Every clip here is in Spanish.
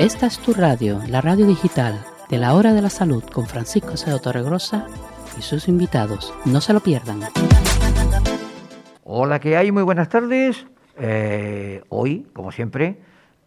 Esta es tu radio, la radio digital de la Hora de la Salud con Francisco Cedo Torregrosa y sus invitados. No se lo pierdan. Hola, ¿qué hay? Muy buenas tardes. Eh, hoy, como siempre,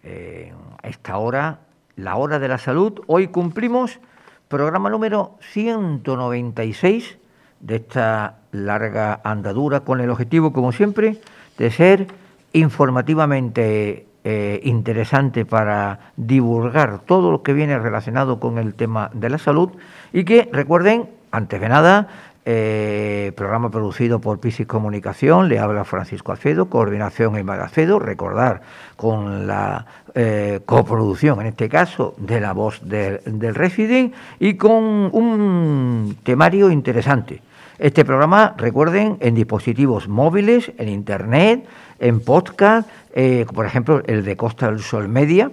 eh, a esta hora, la Hora de la Salud, hoy cumplimos programa número 196 de esta larga andadura con el objetivo, como siempre, de ser informativamente eh, interesante para divulgar todo lo que viene relacionado con el tema de la salud y que recuerden, antes de nada, eh, programa producido por Pisis Comunicación, le habla Francisco Acedo, coordinación en Acedo, recordar con la eh, coproducción, en este caso, de la voz del, del Resident y con un temario interesante. Este programa, recuerden, en dispositivos móviles, en Internet, en podcast, eh, por ejemplo, el de Costa del Sol Media,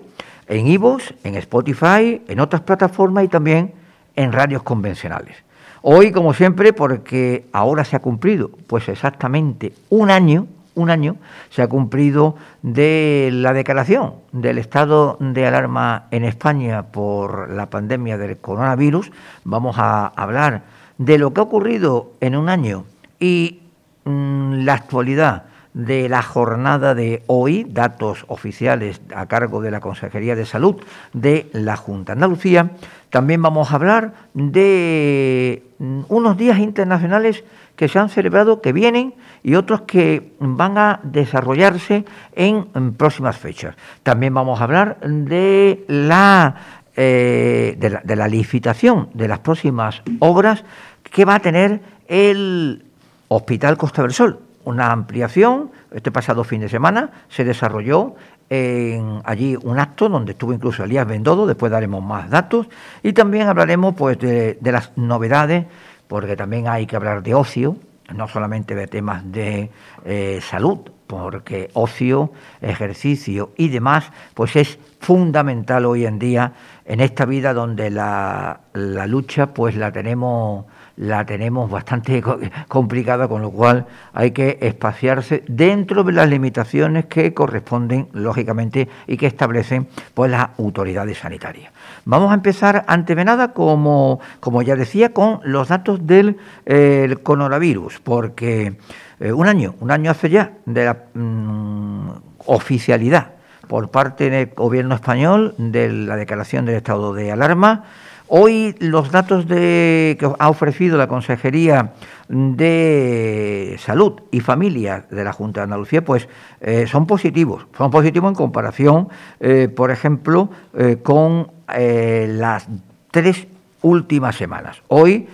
en iVoox, en Spotify, en otras plataformas y también en radios convencionales. Hoy, como siempre, porque ahora se ha cumplido, pues exactamente un año, un año se ha cumplido de la declaración del estado de alarma en España por la pandemia del coronavirus. Vamos a hablar de lo que ha ocurrido en un año y mm, la actualidad de la jornada de hoy, datos oficiales a cargo de la Consejería de Salud de la Junta de Andalucía. También vamos a hablar de mm, unos días internacionales que se han celebrado, que vienen y otros que van a desarrollarse en, próximas fechas. También vamos a hablar de la, eh, de la, licitación de las próximas obras que va a tener el Hospital Costa del Sol una ampliación. Este pasado fin de semana se desarrolló en allí un acto donde estuvo incluso Elías Bendodo, después daremos más datos y también hablaremos pues de, las novedades, porque también hay que hablar de ocio, no solamente de temas de eh, salud, porque ocio, ejercicio y demás, pues es fundamental hoy en día en esta vida donde la, la lucha pues la tenemos la tenemos bastante complicada, con lo cual hay que espaciarse dentro de las limitaciones que corresponden, lógicamente, y que establecen pues, las autoridades sanitarias. Vamos a empezar, ante de nada, como, como ya decía, con los datos del coronavirus, porque eh, un año, un año hace ya de la mm, oficialidad por parte del gobierno español de la declaración del estado de alarma, Hoy los datos de, que ha ofrecido la Consejería de Salud y Familia de la Junta de Andalucía, pues eh, son positivos. Son positivos en comparación, eh, por ejemplo, eh, con las tres últimas semanas. Hoy,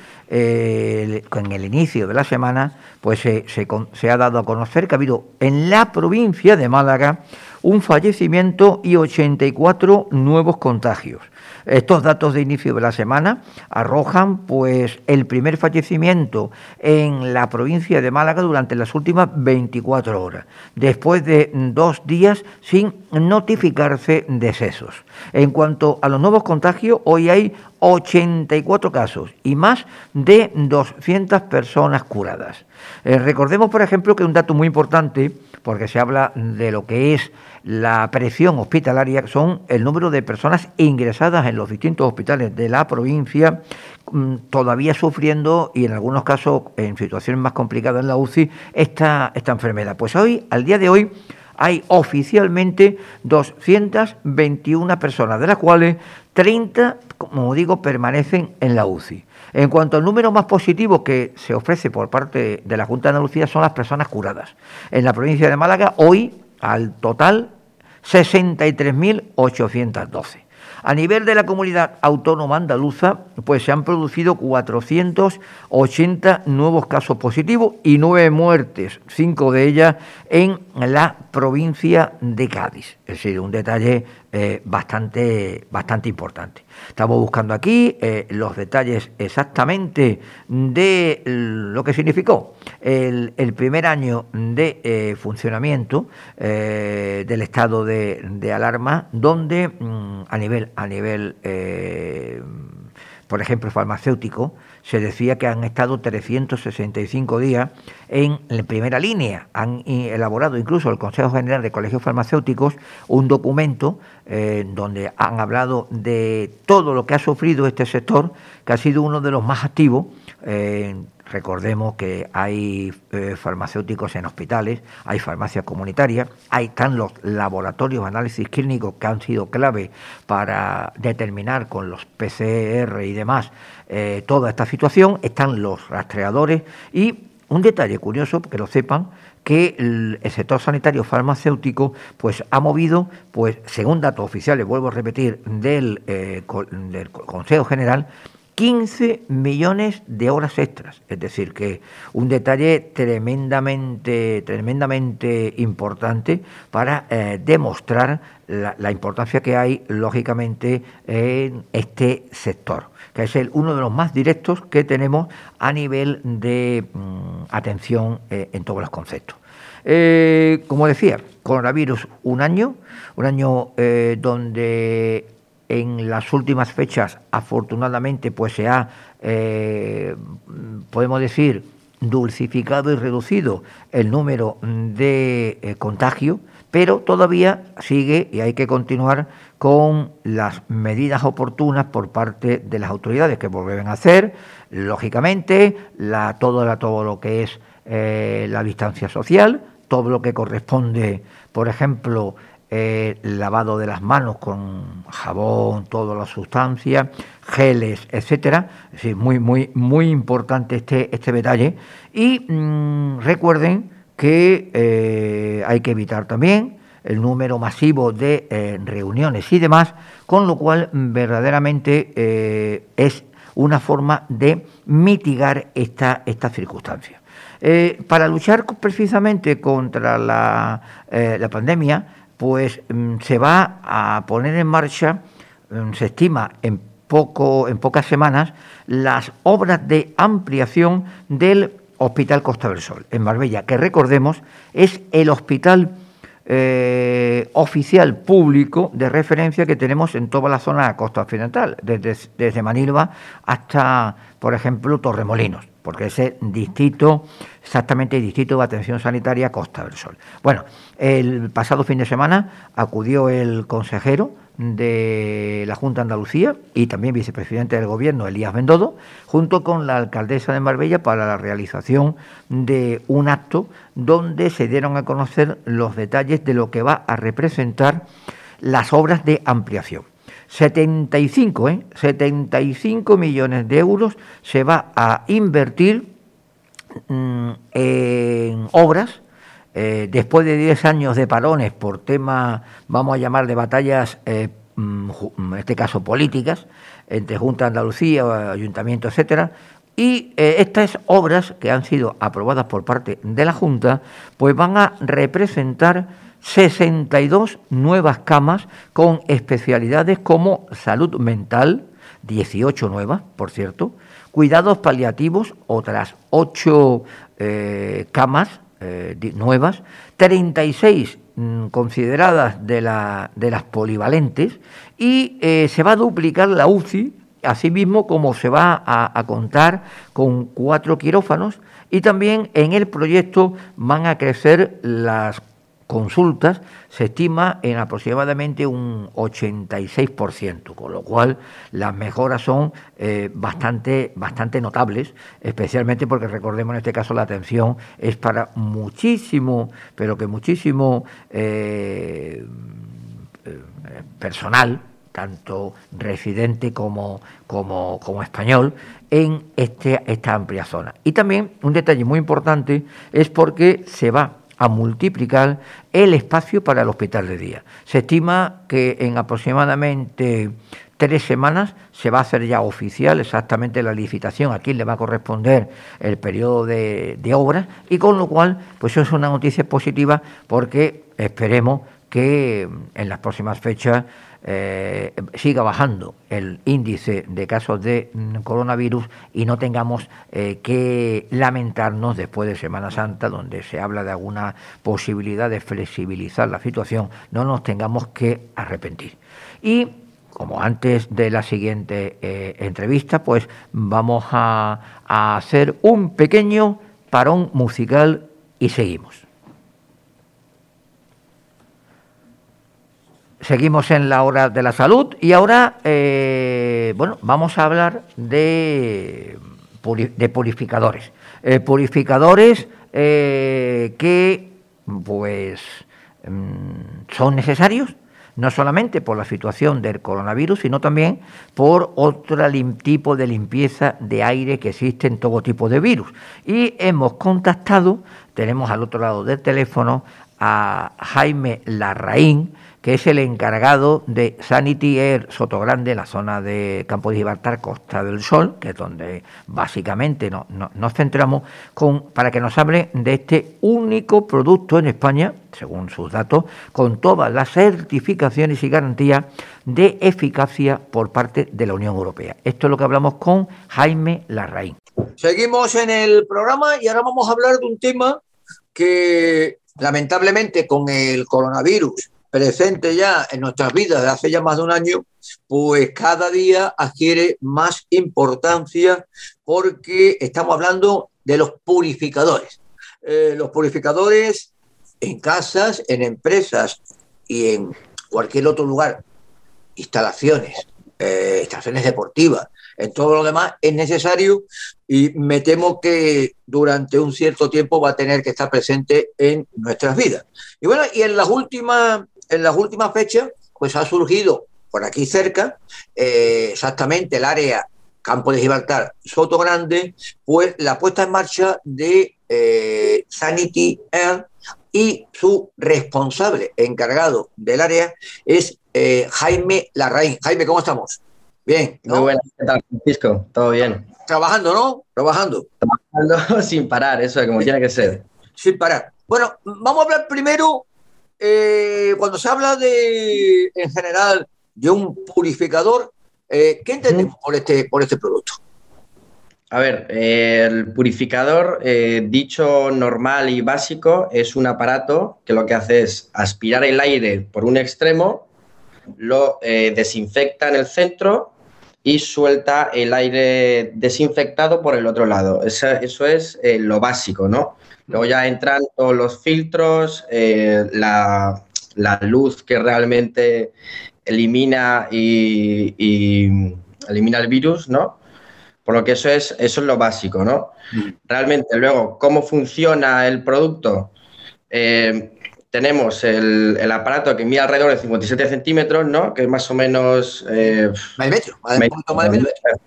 con el inicio de la semana, pues se ha dado a conocer que ha habido en la provincia de Málaga un fallecimiento y 84 nuevos contagios. Estos datos de inicio de la semana arrojan pues el primer fallecimiento en la provincia de Málaga durante las últimas 24 horas, después de dos días sin notificarse decesos. En cuanto a los nuevos contagios, hoy hay 84 casos y más de 200 personas curadas. Eh, recordemos, por ejemplo, que un dato muy importante, porque se habla de lo que es la presión hospitalaria, son el número de personas ingresadas en los distintos hospitales de la provincia, mm, todavía sufriendo y en algunos casos en situaciones más complicadas en la UCI esta, esta enfermedad. Pues hoy, al día de hoy, hay oficialmente 221 personas, de las cuales 30, como digo, permanecen en la UCI. En cuanto al número más positivo que se ofrece por parte de la Junta de Andalucía son las personas curadas. En la provincia de Málaga, hoy, al total, 63.812. A nivel de la comunidad autónoma andaluza, pues se han producido 480 nuevos casos positivos y nueve muertes, cinco de ellas en la provincia de Cádiz. Es decir, un detalle eh, bastante, bastante importante. Estamos buscando aquí eh, los detalles exactamente de lo que significó el, primer año de eh, funcionamiento del estado de, alarma, donde mm, a nivel, a nivel por ejemplo, farmacéutico, se decía que han estado 365 días en primera línea. Han elaborado incluso el Consejo General de Colegios Farmacéuticos un documento eh, donde han hablado de todo lo que ha sufrido este sector, que ha sido uno de los más activos. Eh, Recordemos que hay eh, farmacéuticos en hospitales, hay farmacias comunitarias, hay, están los laboratorios de análisis clínicos que han sido clave para determinar con los PCR y demás eh, toda esta situación, están los rastreadores y un detalle curioso, que lo sepan, que el, sector sanitario farmacéutico pues ha movido, pues según datos oficiales, vuelvo a repetir, del, eh, del Consejo General, 15 millones de horas extras. Es decir, que un detalle tremendamente, tremendamente importante para eh, demostrar la, importancia que hay, lógicamente, en este sector, que es el, uno de los más directos que tenemos a nivel de mm, atención eh, en todos los conceptos. Eh, como decía, coronavirus un año, un año donde en las últimas fechas, afortunadamente, pues se ha, eh, podemos decir, dulcificado y reducido el número de eh, contagio, pero todavía sigue y hay que continuar con las medidas oportunas por parte de las autoridades que vuelven a hacer, lógicamente, todo lo que es eh, la distancia social, todo lo que corresponde, por ejemplo, eh, lavado de las manos con jabón, todas las sustancias, geles, etcétera. Es muy, muy, muy importante este, este detalle. Y mm, recuerden que eh, hay que evitar también el número masivo de eh, reuniones y demás, con lo cual verdaderamente es una forma de mitigar esta, esta circunstancia. para luchar precisamente contra la, la pandemia, pues mm, se va a poner en marcha, mm, se estima en, poco, en pocas semanas, las obras de ampliación del Hospital Costa del Sol, en Marbella, que recordemos es el hospital eh, oficial público de referencia que tenemos en toda la zona de costa occidental, desde, desde Manilva hasta, por ejemplo, Torremolinos porque ese distrito, exactamente el distrito de atención sanitaria Costa del Sol. Bueno, el pasado fin de semana acudió el consejero de la Junta de Andalucía y también vicepresidente del Gobierno, Elías Bendodo, junto con la alcaldesa de Marbella para la realización de un acto donde se dieron a conocer los detalles de lo que va a representar las obras de ampliación. 75, ¿eh? 75 millones de euros se va a invertir mm, en obras eh, después de 10 años de parones por tema, vamos a llamar, de batallas, eh, mm, en este caso políticas, entre Junta de Andalucía, Ayuntamiento, etcétera, y eh, estas obras que han sido aprobadas por parte de la Junta, pues van a representar 62 nuevas camas con especialidades como salud mental, 18 nuevas, por cierto, cuidados paliativos, otras 8 eh, camas eh, nuevas, 36 mm, consideradas de, la, de, las polivalentes y eh, se va a duplicar la UCI, asimismo como se va a, a contar con cuatro quirófanos y también en el proyecto van a crecer las consultas se estima en aproximadamente un 86%, con lo cual las mejoras son eh, bastante, bastante notables, especialmente porque recordemos en este caso la atención es para muchísimo, pero que muchísimo eh, eh, personal, tanto residente como, como, como español, en este, esta amplia zona. Y también un detalle muy importante es porque se va a multiplicar el espacio para el hospital de día. Se estima que en aproximadamente tres semanas se va a hacer ya oficial exactamente la licitación, a quién le va a corresponder el periodo de, de y con lo cual pues eso es una noticia positiva porque esperemos que en las próximas fechas eh, siga bajando el índice de casos de mm, coronavirus y no tengamos eh, que lamentarnos después de Semana Santa, donde se habla de alguna posibilidad de flexibilizar la situación, no nos tengamos que arrepentir. Y como antes de la siguiente eh, entrevista, pues vamos a, a hacer un pequeño parón musical y seguimos. Seguimos en la hora de la salud y ahora, eh, bueno, vamos a hablar de, de purificadores. Eh, purificadores eh, que, pues, mm, son necesarios no solamente por la situación del coronavirus, sino también por otro tipo de limpieza de aire que existe en todo tipo de virus. Y hemos contactado, tenemos al otro lado del teléfono a Jaime Larraín, que es el encargado de Sanity Air Sotogrande, la zona de Campo de Gibraltar, Costa del Sol, que es donde básicamente nos centramos, para que nos hable de este único producto en España, según sus datos, con todas las certificaciones y garantías de eficacia por parte de la Unión Europea. Esto es lo que hablamos con Jaime Larraín. Seguimos en el programa y ahora vamos a hablar de un tema que lamentablemente con el coronavirus presente ya en nuestras vidas de hace ya más de un año, pues cada día adquiere más importancia porque estamos hablando de los purificadores. Eh, los purificadores en casas, en empresas y en cualquier otro lugar, instalaciones, eh, instalaciones deportivas, en todo lo demás es necesario y me temo que durante un cierto tiempo va a tener que estar presente en nuestras vidas. Y bueno, y en las últimas en las últimas fechas, pues ha surgido por aquí cerca, eh, exactamente el área Campo de Gibraltar, Soto Grande, pues la puesta en marcha de eh, Sanity Air y su responsable encargado del área es eh, Jaime Larraín. Jaime, ¿cómo estamos? Bien. Muy buenas, ¿qué tal, Francisco? ¿Todo bien? Trabajando, ¿no? Trabajando. Trabajando sin parar, eso es como tiene que ser. Sin parar. Bueno, vamos a hablar primero eh, cuando se habla de, en general, de un purificador, eh, ¿qué entendemos por este, por este producto? A ver, el purificador, eh, dicho normal y básico, es un aparato que lo que hace es aspirar el aire por un extremo, lo desinfecta en el centro y suelta el aire desinfectado por el otro lado. Eso, eso es lo básico, ¿no? Luego ya entran todos los filtros, eh, la, luz que realmente elimina y, elimina el virus, ¿no? Por lo que eso es, eso es lo básico, ¿no? Mm. Realmente, luego, ¿cómo funciona el producto? Eh, tenemos el, aparato que mide alrededor de 57 centímetros, ¿no? Que es más o menos... Eh, metro, más de metro.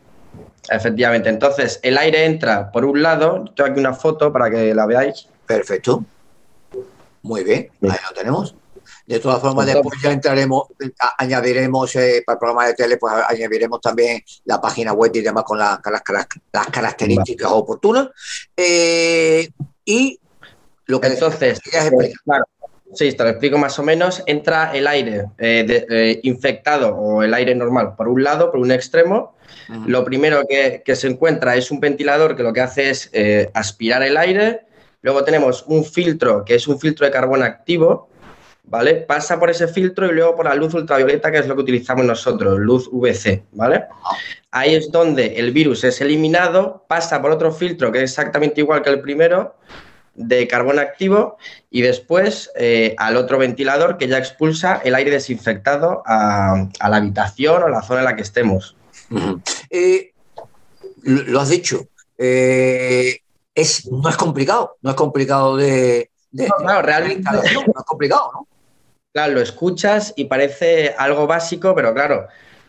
Efectivamente. Entonces, el aire entra por un lado. Tengo aquí una foto para que la veáis. Perfecto. Muy bien, ahí lo tenemos. De todas formas, después ya entraremos, añadiremos eh, para el programa de tele, pues añadiremos también la página web y demás con las, características oportunas. Eh, y lo que entonces, pues, sí, te lo explico más o menos. Entra el aire eh, infectado o el aire normal por un lado, por un extremo, lo primero que, se encuentra es un ventilador que lo que hace es eh, aspirar el aire. Luego tenemos un filtro que es un filtro de carbón activo, ¿vale? Pasa por ese filtro y luego por la luz ultravioleta, que es lo que utilizamos nosotros, luz VC, ¿vale? Ahí es donde el virus es eliminado, pasa por otro filtro que es exactamente igual que el primero, de carbón activo, y después eh, al otro ventilador que ya expulsa el aire desinfectado a, a la habitación o la zona en la que estemos. Eh, lo has dicho, eh, es, no es complicado, no es complicado de... claro, realmente no es complicado, ¿no? Claro, lo escuchas y parece algo básico, pero claro,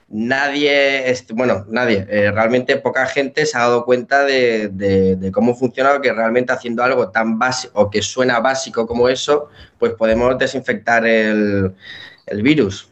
nadie, bueno, nadie, eh, realmente poca gente se ha dado cuenta de, cómo funciona, que realmente haciendo algo tan básico o que suena básico como eso, pues podemos desinfectar el, el virus.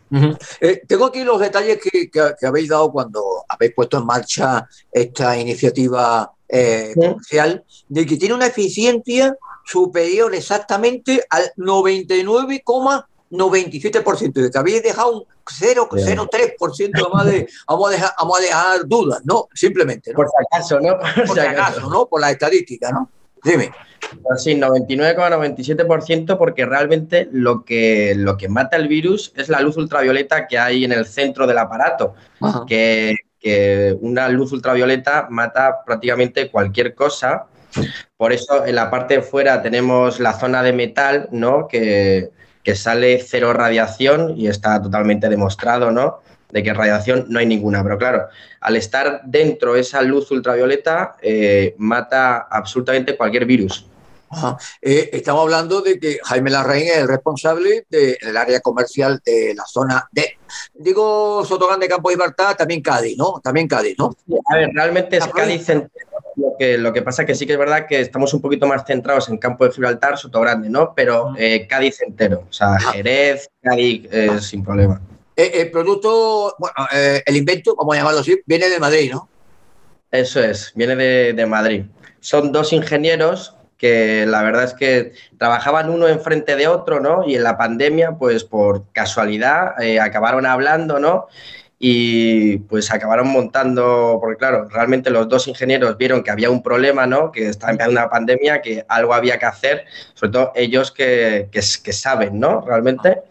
Eh, tengo aquí los detalles que, habéis dado cuando habéis puesto en marcha esta iniciativa eh, comercial, de que tiene una eficiencia superior exactamente al 99,97%, de que habéis dejado un 0,03% más de, vamos a, dejar, vamos a dejar dudas, ¿no? Simplemente. Por si acaso, ¿no? Por, si acaso, ¿no? Por la estadística, ¿no? Dime. Sí, 99,97% porque realmente lo que, lo que mata el virus es la luz ultravioleta que hay en el centro del aparato, que, que, una luz ultravioleta mata prácticamente cualquier cosa. Por eso en la parte de fuera tenemos la zona de metal, ¿no? Que, que sale cero radiación y está totalmente demostrado, ¿no? De que radiación no hay ninguna. Pero claro, al estar dentro esa luz ultravioleta, eh, mata absolutamente cualquier virus. Eh, estamos hablando de que Jaime Larraín es el responsable del área comercial de la zona de, digo, Sotogrande, Campo de Libertad, también Cádiz, ¿no? También Cádiz, ¿no? a ver, realmente es Cádiz lo que, lo que pasa que sí que es verdad que estamos un poquito más centrados en Campo de Gibraltar, Sotogrande, ¿no? Pero eh, Cádiz entero, o sea, Jerez, Cádiz, eh, sin problema. El producto, bueno, el invento, vamos a llamarlo así, viene de Madrid, ¿no? Eso es, viene de, de Madrid. Son dos ingenieros que la verdad es que trabajaban uno enfrente de otro, ¿no? Y en la pandemia, pues por casualidad, eh, acabaron hablando, ¿no? Y pues acabaron montando, porque claro, realmente los dos ingenieros vieron que había un problema, ¿no? Que estaba empezando una pandemia, que algo había que hacer, sobre todo ellos que, que, saben, ¿no? Realmente.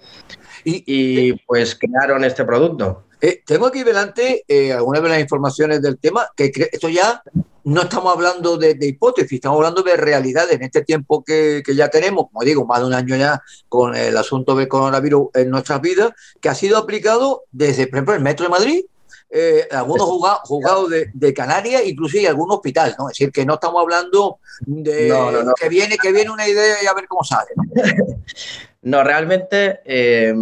Y, pues crearon este producto. Eh, tengo aquí delante eh, algunas de las informaciones del tema, que esto ya no estamos hablando de, hipótesis, estamos hablando de realidad en este tiempo que, ya tenemos, como digo, más de un año ya con el asunto del coronavirus en nuestras vidas, que ha sido aplicado desde, por ejemplo, el Metro de Madrid, eh, algunos juzgados de, Canarias, inclusive algún hospital, ¿no? Es decir, que no estamos hablando de que viene que viene una idea y a ver cómo sale. No, realmente eh,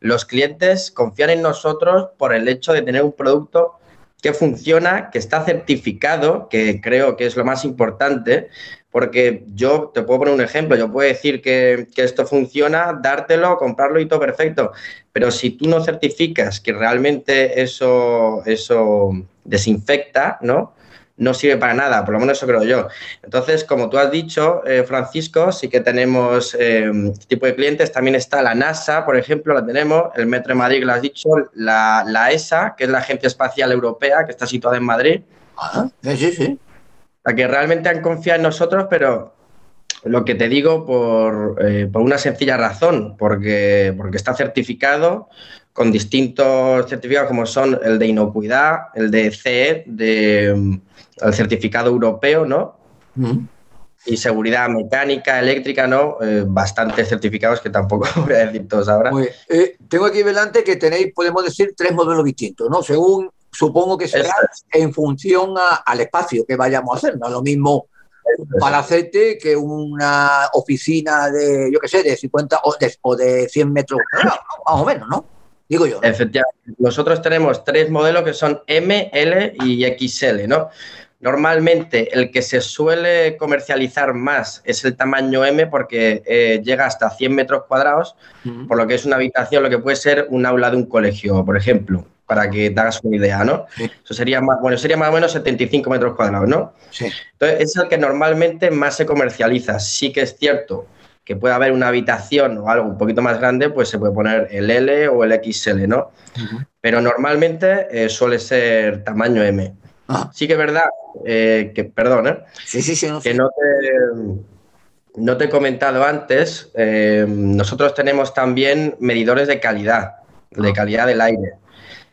los clientes confían en nosotros por el hecho de tener un producto que funciona, que está certificado, que creo que es lo más importante, porque yo te puedo poner un ejemplo, yo puedo decir que, esto funciona, dártelo, comprarlo y todo perfecto, pero si tú no certificas que realmente eso, eso desinfecta, ¿no? No sirve para nada, por lo menos eso creo yo. Entonces, como tú has dicho, eh, Francisco, sí que tenemos eh, este tipo de clientes. También está la NASA, por ejemplo, la tenemos, el Metro de Madrid, que lo has dicho, la, ESA, que es la Agencia Espacial Europea, que está situada en Madrid. Ah, sí, sí. La que realmente han confiado en nosotros, pero lo que te digo por, eh, por una sencilla razón, porque, porque está certificado con distintos certificados como son el de inocuidad, el de CE, de el certificado europeo, ¿no? Y seguridad mecánica, eléctrica, ¿no? Eh, bastantes certificados que tampoco voy a decir todos ahora. Eh, tengo aquí delante que tenéis, podemos decir, tres modelos distintos, ¿no? Según, supongo que será en función al espacio que vayamos a hacer, no lo mismo para aceite que una oficina de, yo qué sé, de 50 o de, o de 100 metros, más o menos, ¿no? Digo yo. Efectivamente. Nosotros tenemos tres modelos que son M, L y XL, ¿no? Normalmente el que se suele comercializar más es el tamaño M porque eh, llega hasta 100 metros cuadrados, por lo que es una habitación, lo que puede ser un aula de un colegio, por ejemplo, para que te hagas una idea, ¿no? Eso sería más, bueno, sería más o menos 75 metros cuadrados, ¿no? Sí. Entonces, es el que normalmente más se comercializa. Sí que es cierto que puede haber una habitación o algo un poquito más grande, pues se puede poner el L o el XL, ¿no? Pero normalmente eh, suele ser tamaño M. Ah. Sí que es verdad eh, que, perdón, ¿eh? sí, sí, sí, que no te, no te he comentado antes, eh, nosotros tenemos también medidores de calidad, de ah. calidad del aire,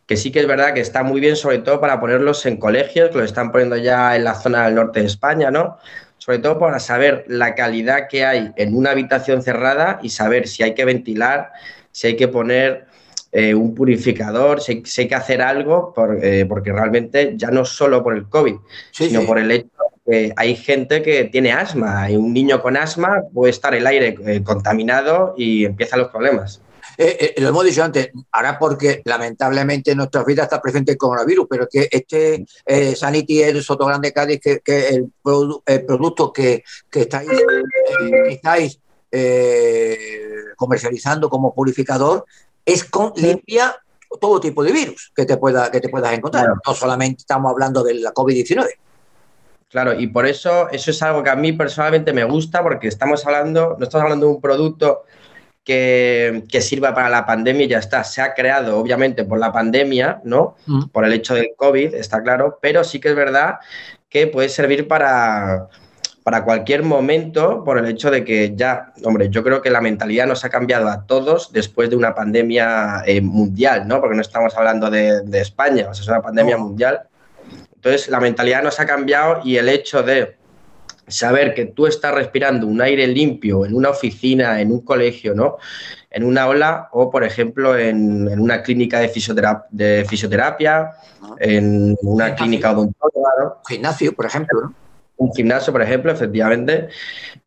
que sí que es verdad que está muy bien, sobre todo para ponerlos en colegios, que lo están poniendo ya en la zona del norte de España, ¿no? Sobre todo para saber la calidad que hay en una habitación cerrada y saber si hay que ventilar, si hay que poner eh, un purificador, si, hay que hacer algo, eh, porque realmente ya no solo por el COVID, sino por el hecho de que hay gente que tiene asma y un niño con asma puede estar el aire eh, contaminado y empiezan los problemas. lo hemos dicho antes, ahora porque lamentablemente en nuestras vidas está presente el coronavirus, pero que este Sanity el Sotogrande Cádiz, que, que el, producto que, que estáis, estáis comercializando como purificador es con, limpia todo tipo de virus que te, pueda, que te puedas encontrar. No solamente estamos hablando de la COVID-19. Claro, y por eso eso es algo que a mí personalmente me gusta porque estamos hablando, no estamos hablando de un producto que, sirva para la pandemia y ya está. Se ha creado, obviamente, por la pandemia, ¿no? Mm. Por el hecho del COVID, está claro, pero sí que es verdad que puede servir para, para cualquier momento por el hecho de que ya, hombre, yo creo que la mentalidad nos ha cambiado a todos después de una pandemia eh, mundial, ¿no? Porque no estamos hablando de, España, o sea, es una pandemia mundial. Entonces, la mentalidad nos ha cambiado y el hecho de saber que tú estás respirando un aire limpio en una oficina, en un colegio, ¿no? En una ola o, por ejemplo, en, una clínica de, de fisioterapia, en una clínica odontóloga, ¿no? Gimnasio, por ejemplo, ¿no? Un gimnasio, por ejemplo, efectivamente,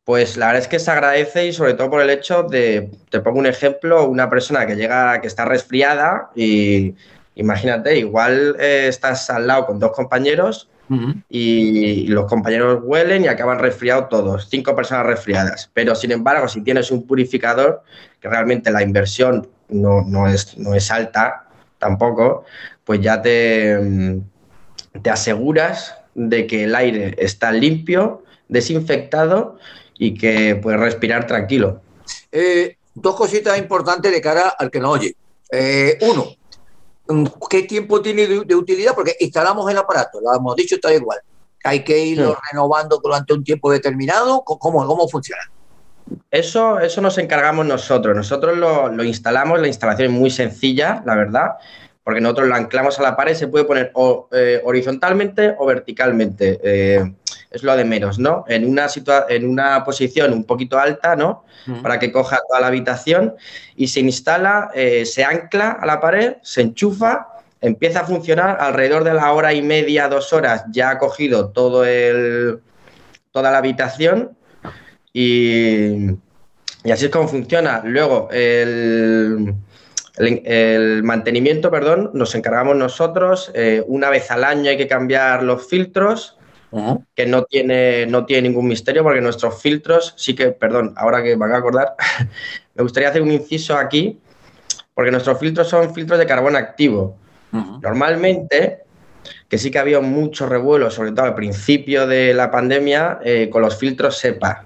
pues la verdad es que se agradece y sobre todo por el hecho de, te pongo un ejemplo, una persona que llega, que está resfriada y imagínate, igual eh, estás al lado con dos compañeros y los compañeros huelen y acaban resfriados todos, cinco personas resfriadas. Pero sin embargo, si tienes un purificador, que realmente la inversión no, no, es, no es alta tampoco, pues ya te, te aseguras de que el aire está limpio, desinfectado y que puedes respirar tranquilo. Eh, dos cositas importantes de cara al que nos oye. Eh, uno, mm, ¿qué tiempo tiene de, utilidad? Porque instalamos el aparato, lo hemos dicho, está igual. Hay que irlo renovando durante un tiempo determinado. ¿Cómo, cómo funciona? Eso, eso nos encargamos nosotros. Nosotros lo, lo, instalamos, la instalación es muy sencilla, la verdad porque nosotros la anclamos a la pared, se puede poner eh, horizontalmente o verticalmente. Eh, es lo de menos, ¿no? En una, en una posición un poquito alta, ¿no? Para que coja toda la habitación y se instala, eh, se ancla a la pared, se enchufa, empieza a funcionar alrededor de la hora y media, dos horas, ya ha cogido todo el, toda la habitación y, y así es como funciona. Luego, el el, mantenimiento, perdón, nos encargamos nosotros. Eh, una vez al año hay que cambiar los filtros, que no tiene, no tiene ningún misterio, porque nuestros filtros, sí que, perdón, ahora que van a acordar, me gustaría hacer un inciso aquí, porque nuestros filtros son filtros de carbón activo. Normalmente, que sí que había mucho revuelo, sobre todo al principio de la pandemia, eh, con los filtros SEPA.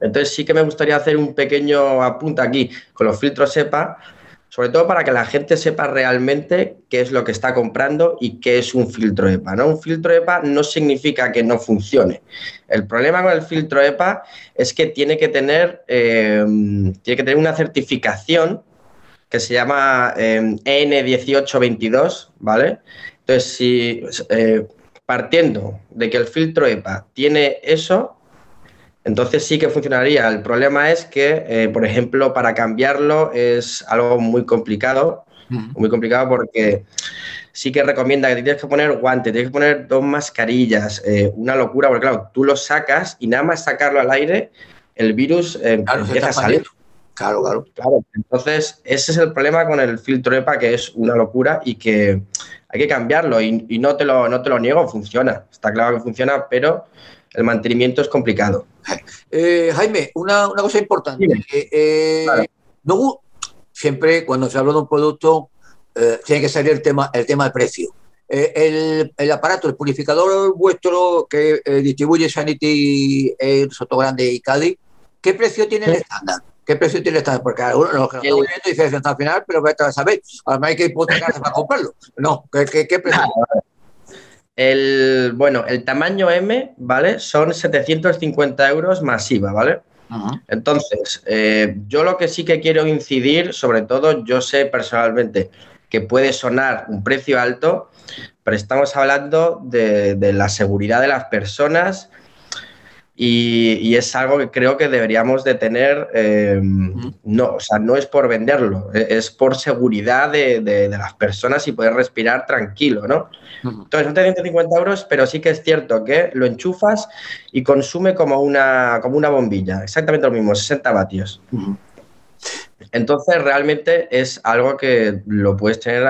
Entonces sí que me gustaría hacer un pequeño apunte aquí con los filtros SEPA, sobre todo para que la gente sepa realmente qué es lo que está comprando y qué es un filtro EPA. ¿no? Un filtro EPA no significa que no funcione. El problema con el filtro EPA es que tiene que tener, eh, tiene que tener una certificación que se llama eh, EN1822, ¿vale? Entonces, si eh, partiendo de que el filtro EPA tiene eso, entonces sí que funcionaría. El problema es que, eh, por ejemplo, para cambiarlo es algo muy complicado, muy complicado porque sí que recomienda que tienes que poner guantes, tienes que poner dos mascarillas, eh, una locura, porque claro, tú lo sacas y nada más sacarlo al aire, el virus eh, empieza a salir. Claro, claro. Claro, entonces ese es el problema con el filtro EPA, que es una locura y que hay que cambiarlo y, y no, te lo, no te lo niego, funciona, está claro que funciona, pero el mantenimiento es complicado. Eh, Jaime, una, cosa importante. Eh, eh, no, siempre cuando se habla de un producto tiene que salir el tema, el tema del precio. El, aparato, el purificador vuestro que distribuye Sanity en Sotogrande y Cádiz, ¿qué precio tiene el estándar? ¿Qué precio tiene el estándar? Porque algunos que estamos viendo dicen al final, pero vete a saber. Además hay que hipotecarse para comprarlo. No, ¿qué, qué, precio? El, bueno, el tamaño M, ¿vale? Son 750 euros masiva, ¿vale? Entonces, eh, yo lo que sí que quiero incidir, sobre todo, yo sé personalmente que puede sonar un precio alto, pero estamos hablando de, de la seguridad de las personas y, es algo que creo que deberíamos de tener, eh, no, o sea, no es por venderlo, e, es por seguridad de, las personas y poder respirar tranquilo, ¿no? Entonces, son 350 euros, pero sí que es cierto que lo enchufas y consume como una, como una bombilla, exactamente lo mismo, 60 vatios. Entonces, realmente es algo que lo puedes tener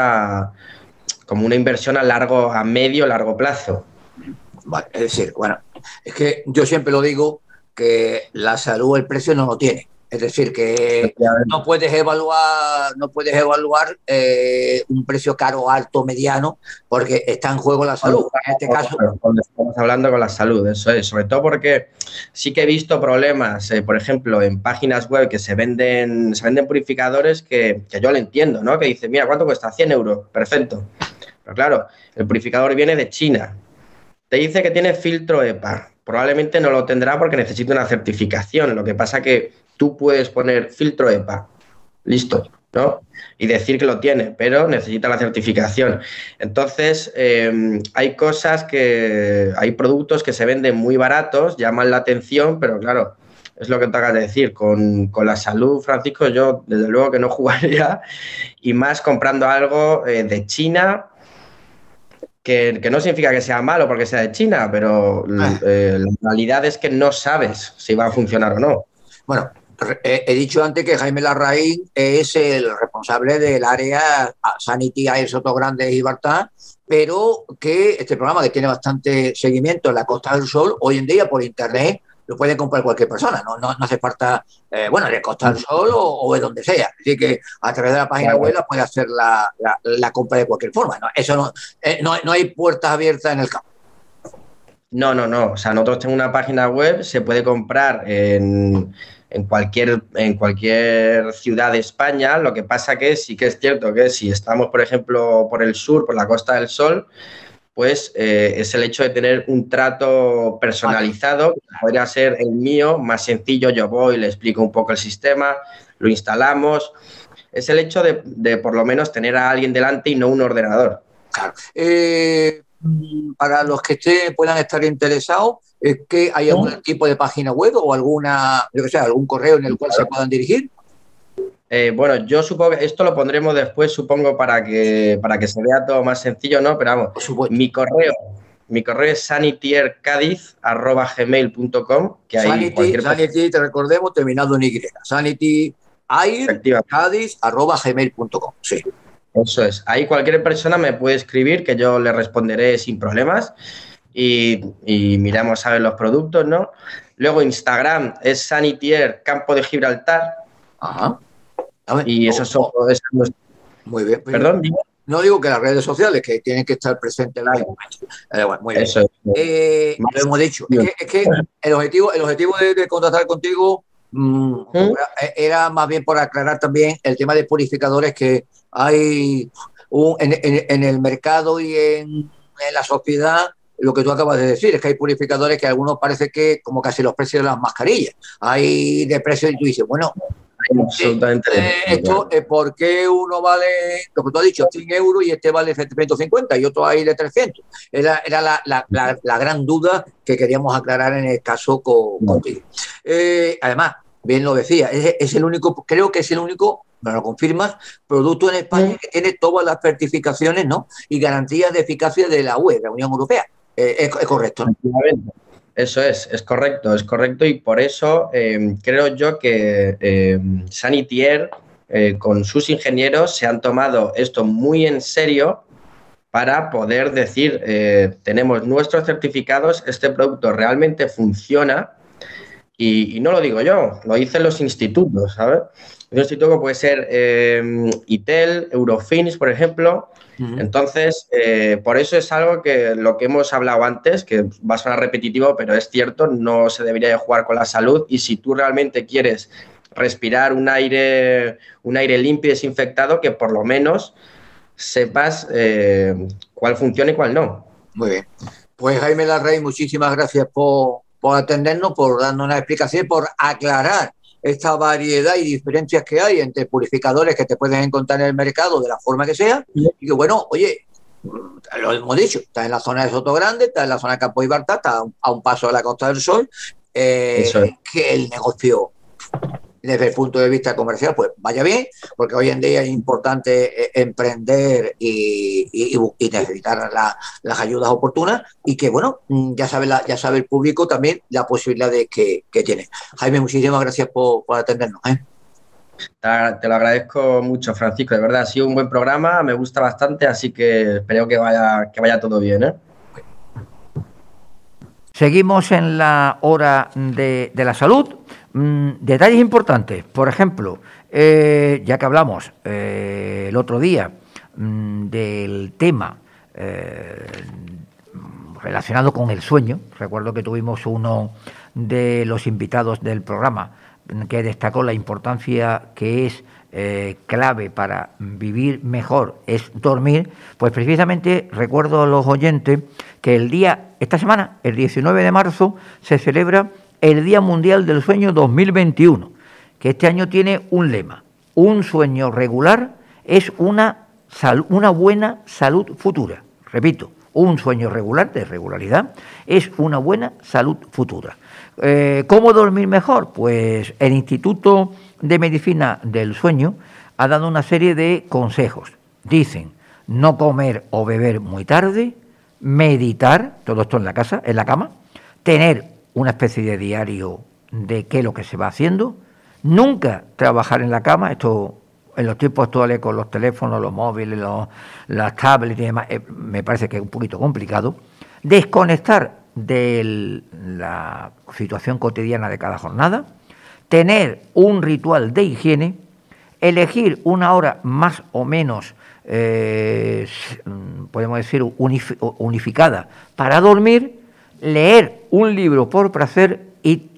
como una inversión a largo, a medio, largo plazo. Vale, es decir, bueno, es que yo siempre lo digo que la salud el precio no lo tiene. Es decir, que no puedes evaluar, no puedes evaluar eh, un precio caro, alto, mediano, porque está en juego la salud. En este caso. estamos hablando con la salud, eso es. Sobre todo porque sí que he visto problemas, eh, por ejemplo, en páginas web que se venden, se venden purificadores que, que yo lo entiendo, ¿no? Que dice, mira, ¿cuánto cuesta? 100 euros. Perfecto. Pero claro, el purificador viene de China te dice que tiene filtro EPA. probablemente no lo tendrá porque necesita una certificación. Lo que pasa que tú puedes poner filtro EPA, listo, ¿no? Y decir que lo tiene, pero necesita la certificación. Entonces, em, hay cosas que, hay productos que se venden muy baratos, llaman la atención, pero claro, es lo que te acabas de decir. Con, la salud, Francisco, yo desde luego que no jugaría y más comprando algo eh, de China que, no significa que sea malo porque sea de China, pero ah. eh, la realidad es que no sabes si va a funcionar o no. Bueno, he dicho antes que Jaime Larraín es el responsable del área Sanity Air Soto Grande y Libertad, pero que este programa que tiene bastante seguimiento en la Costa del Sol, hoy en día por internet lo puede comprar cualquier persona, no, no, hace falta, eh, bueno, de Costa del Sol o, de donde sea. Así que a través de la página web puede hacer la, la, compra de cualquier forma. ¿no? Eso eh, no, no, hay puertas abiertas en el campo. No, no, no. O sea, nosotros tenemos una página web, se puede comprar en, en, cualquier, en cualquier ciudad de España. Lo que pasa que sí que es cierto que si estamos, por ejemplo, por el sur, por la Costa del Sol, pues eh, es el hecho de tener un trato personalizado, que podría ser el mío, más sencillo, yo voy, le explico un poco el sistema, lo instalamos. Es el hecho de, por lo menos tener a alguien delante y no un ordenador. Claro. Eh, para los que puedan estar interesados, ¿que ¿hay algún tipo de página web o alguna, yo que sé, algún correo en el cual se puedan dirigir? Eh, bueno, yo supongo que esto lo pondremos después, supongo, para que, para que se vea todo más sencillo, ¿no? Pero vamos, mi correo, mi correo es sanityaircadiz.gmail.com que Sanity, cualquier... Sanity, te recordemos, terminado en Y. Sanityaircadiz.gmail.com, sí. Eso es. Ahí cualquier persona me puede escribir que yo le responderé sin problemas y, y miramos a ver los productos, ¿no? Luego Instagram es Sanitier Campo de Gibraltar. Ajá y esas son. muy bien. Perdón, No digo que las redes sociales que tienen que estar presentes en la eh, muy bien. Eh, lo hemos dicho. Es que, el objetivo, el objetivo de, contactar contigo mm, ¿Mm? era más bien por aclarar también el tema de purificadores que hay en, el mercado y en, la sociedad lo que tú acabas de decir es que hay purificadores que algunos parece que como casi los precios de las mascarillas. Hay de precios y tú dices, bueno, Absolutamente. Eh, esto, es ¿Por qué uno vale, lo que tú has dicho, 100 euros y este vale 750 y otro ahí de 300? Era, era la, la, la, gran duda que queríamos aclarar en el caso con, contigo. Eh, además, bien lo decía, es, el único, creo que es el único, me lo confirmas, producto en España que tiene todas las certificaciones ¿no? y garantías de eficacia de la UE, la Unión Europea. Eh, es, es, correcto. Eso es, es correcto, es correcto y por eso em, creo yo que em, Sanitier eh, con sus ingenieros se han tomado esto muy en serio para poder decir, eh, tenemos nuestros certificados, este producto realmente funciona y, no lo digo yo, lo dicen los institutos, ¿sabes? Un instituto puede ser em, ITEL, Eurofins, por ejemplo, entonces, eh, por eso es algo que lo que hemos hablado antes, que va a sonar repetitivo, pero es cierto, no se debería de jugar con la salud y si tú realmente quieres respirar un aire, un aire limpio y desinfectado, que por lo menos sepas eh, cuál funciona y cuál no. Muy bien. Pues Jaime Larrey, muchísimas gracias por, por atendernos, por darnos una explicación, por aclarar esta variedad y diferencias que hay entre purificadores que te pueden encontrar en el mercado de la forma que sea, y que bueno, oye, lo hemos dicho, está en la zona de Soto Grande, está en la zona de Campo y Barta, está a un paso de la Costa del Sol, eh, que el negocio desde el punto de vista comercial, pues vaya bien, porque hoy en día es importante eh, emprender y, necesitar las ayudas oportunas y que, bueno, mm, ya sabe, ya sabe el público también la posibilidad de que, tiene. Jaime, muchísimas gracias por, atendernos. ¿eh? Te lo agradezco mucho, Francisco. De verdad, ha sido un buen programa, me gusta bastante, así que espero que vaya, que vaya todo bien. ¿eh? Seguimos en la hora de, de la salud. Mm, detalles importantes, por ejemplo, eh, ya que hablamos eh, el otro día mm, del tema eh, relacionado con el sueño, recuerdo que tuvimos uno de los invitados del programa que destacó la importancia que es clave para vivir mejor es dormir, pues precisamente recuerdo a los oyentes que el día, esta semana, el 19 de marzo, se celebra el Día Mundial del Sueño 2021, que este año tiene un lema, un sueño regular es una, una buena salud futura. Repito, un sueño regular, de regularidad, es una buena salud futura. Eh, ¿Cómo dormir mejor? Pues el Instituto de Medicina del Sueño ha dado una serie de consejos. Dicen, no comer o beber muy tarde, meditar, todo esto en la casa, en la cama, tener una especie de diario de qué es lo que se va haciendo, nunca trabajar en la cama, esto en los tiempos actuales con los teléfonos, los móviles, las tablets y demás, eh, me parece que es un poquito complicado, desconectar de la situación cotidiana de cada jornada, tener un ritual de higiene, elegir una hora más o menos, eh, podemos decir, unificada para dormir, leer un libro por placer y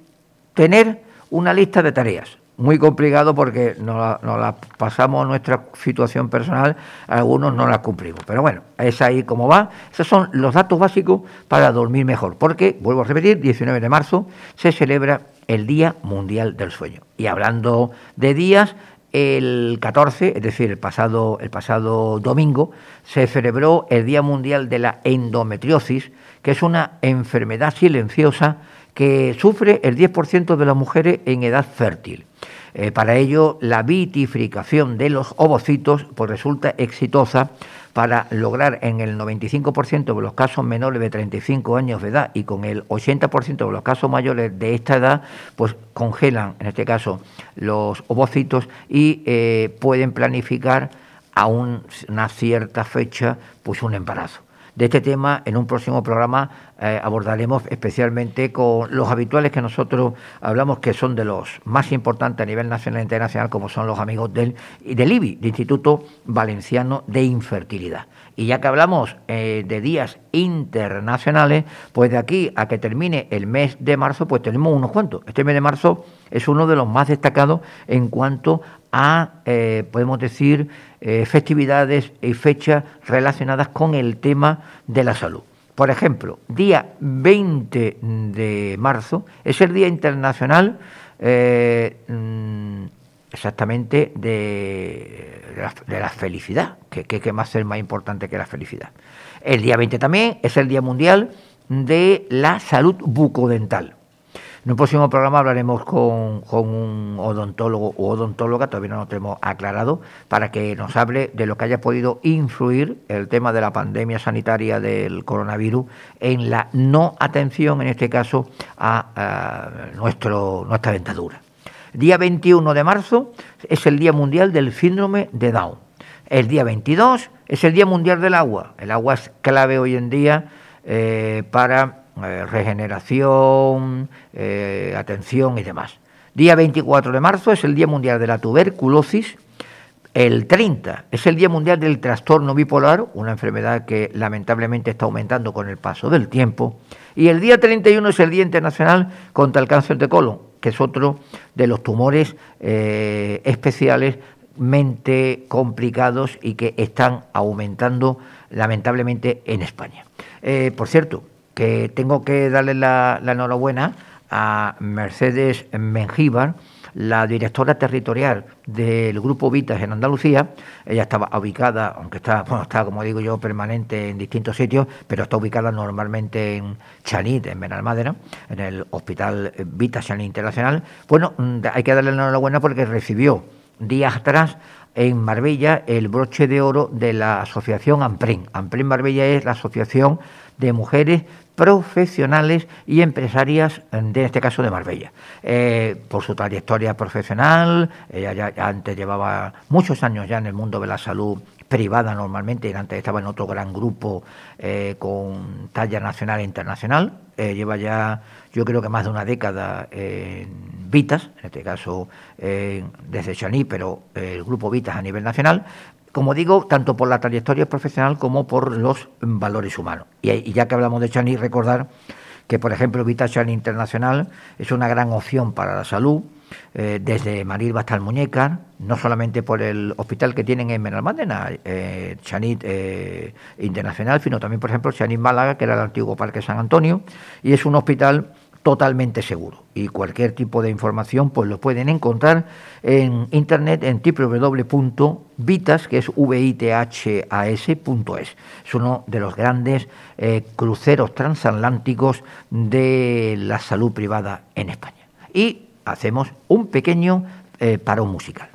tener una lista de tareas muy complicado porque nos la, pasamos nuestra situación personal, algunos no la cumplimos. Pero bueno, es ahí como va. Esos son los datos básicos para dormir mejor. Porque, vuelvo a repetir, 19 de marzo se celebra el Día Mundial del Sueño. Y hablando de días, el 14, es decir, el pasado, el pasado domingo, se celebró el Día Mundial de la Endometriosis, que es una enfermedad silenciosa que sufre el 10% de las mujeres en edad fértil. Eh, para ello, la vitrificación de los ovocitos pues, resulta exitosa para lograr en el 95% de los casos menores de 35 años de edad y con el 80% de los casos mayores de esta edad, pues congelan, en este caso, los ovocitos y eh, pueden planificar a una cierta fecha pues un embarazo. De este tema en un próximo programa eh, abordaremos especialmente con los habituales que nosotros hablamos que son de los más importantes a nivel nacional e internacional como son los amigos del, del IBI, del Instituto Valenciano de Infertilidad. Y ya que hablamos eh, de días internacionales, pues de aquí a que termine el mes de marzo, pues tenemos unos cuantos. Este mes de marzo es uno de los más destacados en cuanto a, eh, podemos decir, eh, festividades y fechas relacionadas con el tema de la salud. Por ejemplo, día 20 de marzo es el Día Internacional eh, mm, exactamente de, la, felicidad, que, que, más ser más importante que la felicidad. El día 20 también es el Día Mundial de la Salud Bucodental. En un próximo programa hablaremos con, un odontólogo o odontóloga, todavía no lo tenemos aclarado, para que nos hable de lo que haya podido influir el tema de la pandemia sanitaria del coronavirus en la no atención, en este caso, a, nuestro, nuestra dentadura. Día 21 de marzo es el Día Mundial del Síndrome de Down. El día 22 es el Día Mundial del Agua. El agua es clave hoy en día eh, para eh, regeneración, eh, atención y demás. Día 24 de marzo es el Día Mundial de la Tuberculosis. El 30 es el Día Mundial del Trastorno Bipolar, una enfermedad que lamentablemente está aumentando con el paso del tiempo. Y el día 31 es el Día Internacional contra el Cáncer de Colon, que es otro de los tumores eh, especialmente complicados y que están aumentando lamentablemente en España. por cierto, que tengo que darle la, enhorabuena a Mercedes Mengíbar, la directora territorial del Grupo Vitas en Andalucía. Ella estaba ubicada, aunque está, bueno, está, como digo yo, permanente en distintos sitios, pero está ubicada normalmente en Chanit, en Benalmádena, en el Hospital Vitas Chanit Internacional. Bueno, mm, hay que darle la enhorabuena porque recibió días atrás en Marbella el broche de oro de la asociación AMPRIN. AMPRIN Marbella es la asociación de mujeres profesionales y empresarias, en este caso de Marbella. Eh, por su trayectoria profesional, ella ya, antes llevaba muchos años ya en el mundo de la salud privada normalmente, antes estaba en otro gran grupo eh, con talla nacional e internacional, eh, lleva ya yo creo que más de una década en Vitas, en este caso desde Chaní, pero el grupo Vitas a nivel nacional, como digo, tanto por la trayectoria profesional como por los valores humanos. Y, ya que hablamos de Chani, recordar que por ejemplo Vitachan Internacional es una gran opción para la salud, eh, desde Marilba hasta el Muñeca, no solamente por el hospital que tienen en Benalmádena, eh, Chanit eh, Internacional, sino también, por ejemplo, Chanit Málaga, que era el antiguo Parque San Antonio, y es un hospital totalmente seguro. Y cualquier tipo de información pues lo pueden encontrar en internet en www.vitas, que es V-I-T-H-A-S.es. Es uno de los grandes eh, cruceros transatlánticos de la salud privada en España. Y hacemos un pequeño eh, paro musical.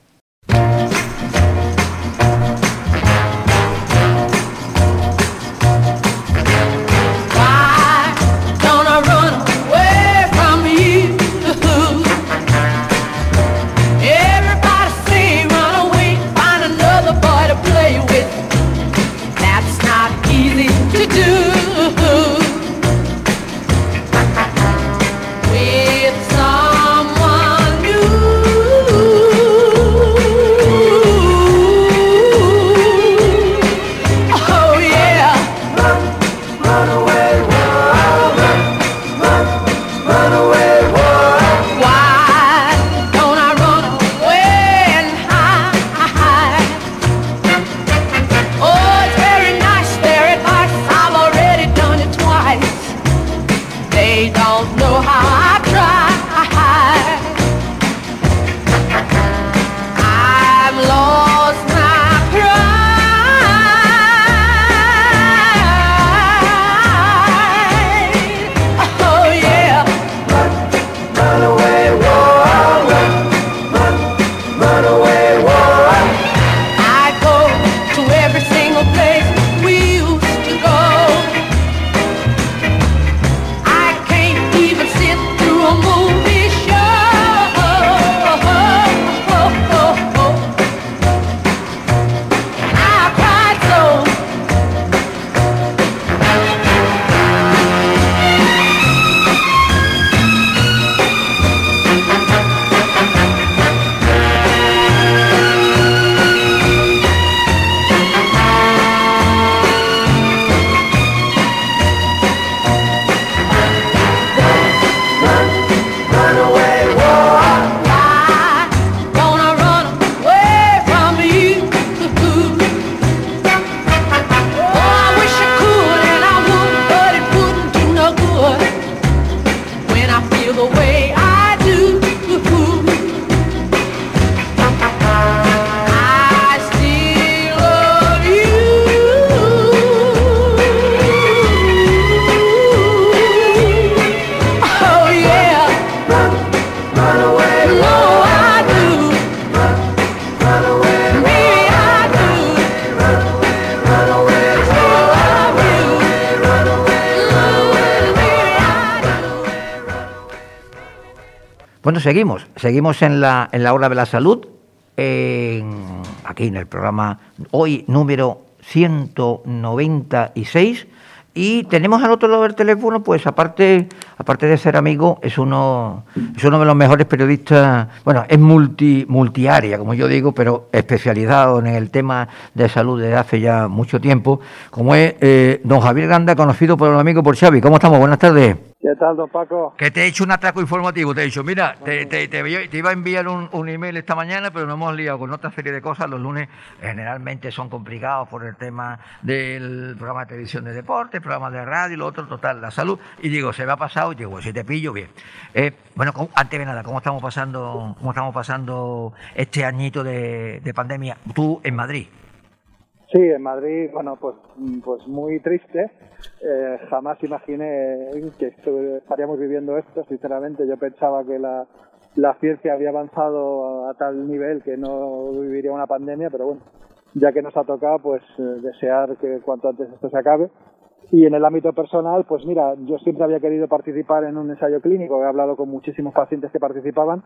Seguimos, seguimos en la, en la hora de la salud, aquí en el programa hoy número 196 y tenemos al otro lado del teléfono, pues aparte, aparte de ser amigo, es uno, es uno de los mejores periodistas, bueno, es multi, multiárea, como yo digo, pero especializado en el tema de salud desde hace ya mucho tiempo, como es eh, don Javier Ganda, conocido por el amigo por Xavi. ¿Cómo estamos? Buenas tardes. ¿Qué tal, don Paco? Que te he hecho un atraco informativo, te he dicho, mira, te, te, te, iba a enviar un, un, email esta mañana, pero nos hemos liado con otra serie de cosas. Los lunes generalmente son complicados por el tema del programa de televisión de deporte, programa de radio, lo otro, total, la salud. Y digo, se me ha pasado, y digo, si te pillo, bien. Eh, bueno, antes de nada, ¿cómo estamos pasando, cómo estamos pasando este añito de, de pandemia? Tú en Madrid. Sí, en Madrid, bueno, pues, pues muy triste. Eh, jamás imaginé que estaríamos viviendo esto, sinceramente. Yo pensaba que la, la ciencia había avanzado a, tal nivel que no viviría una pandemia, pero bueno, ya que nos ha tocado, pues eh, desear que cuanto antes esto se acabe. Y en el ámbito personal, pues mira, yo siempre había querido participar en un ensayo clínico, he hablado con muchísimos pacientes que participaban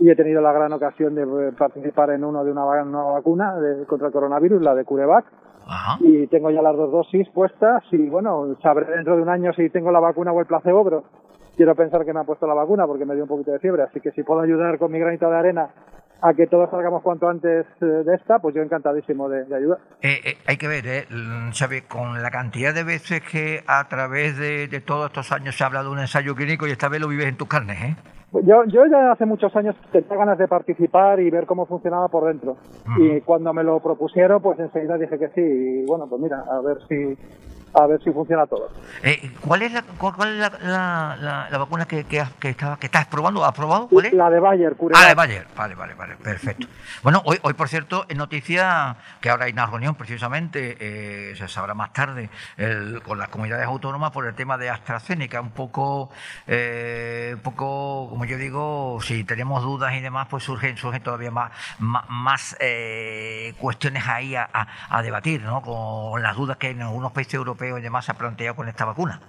y he tenido la gran ocasión de eh, participar en uno de una, vacuna contra el coronavirus, la de CureVac, y tengo ya las dos dosis puestas y bueno, sabré dentro de un año si tengo la vacuna o el placebo, pero quiero pensar que me ha puesto la vacuna porque me dio un poquito de fiebre, así que si puedo ayudar con mi granito de arena a que todos salgamos cuanto antes eh, de esta, pues yo encantadísimo de, ayudar. Eh, eh, hay que ver, eh, Xavi, con la cantidad de veces que a través de, todos estos años se ha hablado de un ensayo clínico y esta vez lo vives en tus carnes, ¿eh? Yo, yo ya hace muchos años tenía ganas de participar y ver cómo funcionaba por dentro. Y cuando me lo propusieron, pues enseguida dije que sí. Y bueno, pues mira, a ver si a ver si funciona todo. Eh, ¿Cuál es la, cuál es la, la, vacuna que, que, que, que, estás probando? ¿Has probado? ¿Cuál es? La de Bayer, Ah, de Bayer. Vale, vale, vale, perfecto. Bueno, hoy, hoy por cierto, es noticia que ahora hay una reunión precisamente, eh, se sabrá más tarde, con las comunidades autónomas por el tema de AstraZeneca. Un poco, eh, un poco, como yo digo, si tenemos dudas y demás, pues surgen, surgen todavía más, más, eh, cuestiones ahí a, a, a debatir, ¿no? Con las dudas que hay en algunos países europeos y demás se ha planteado con esta vacuna.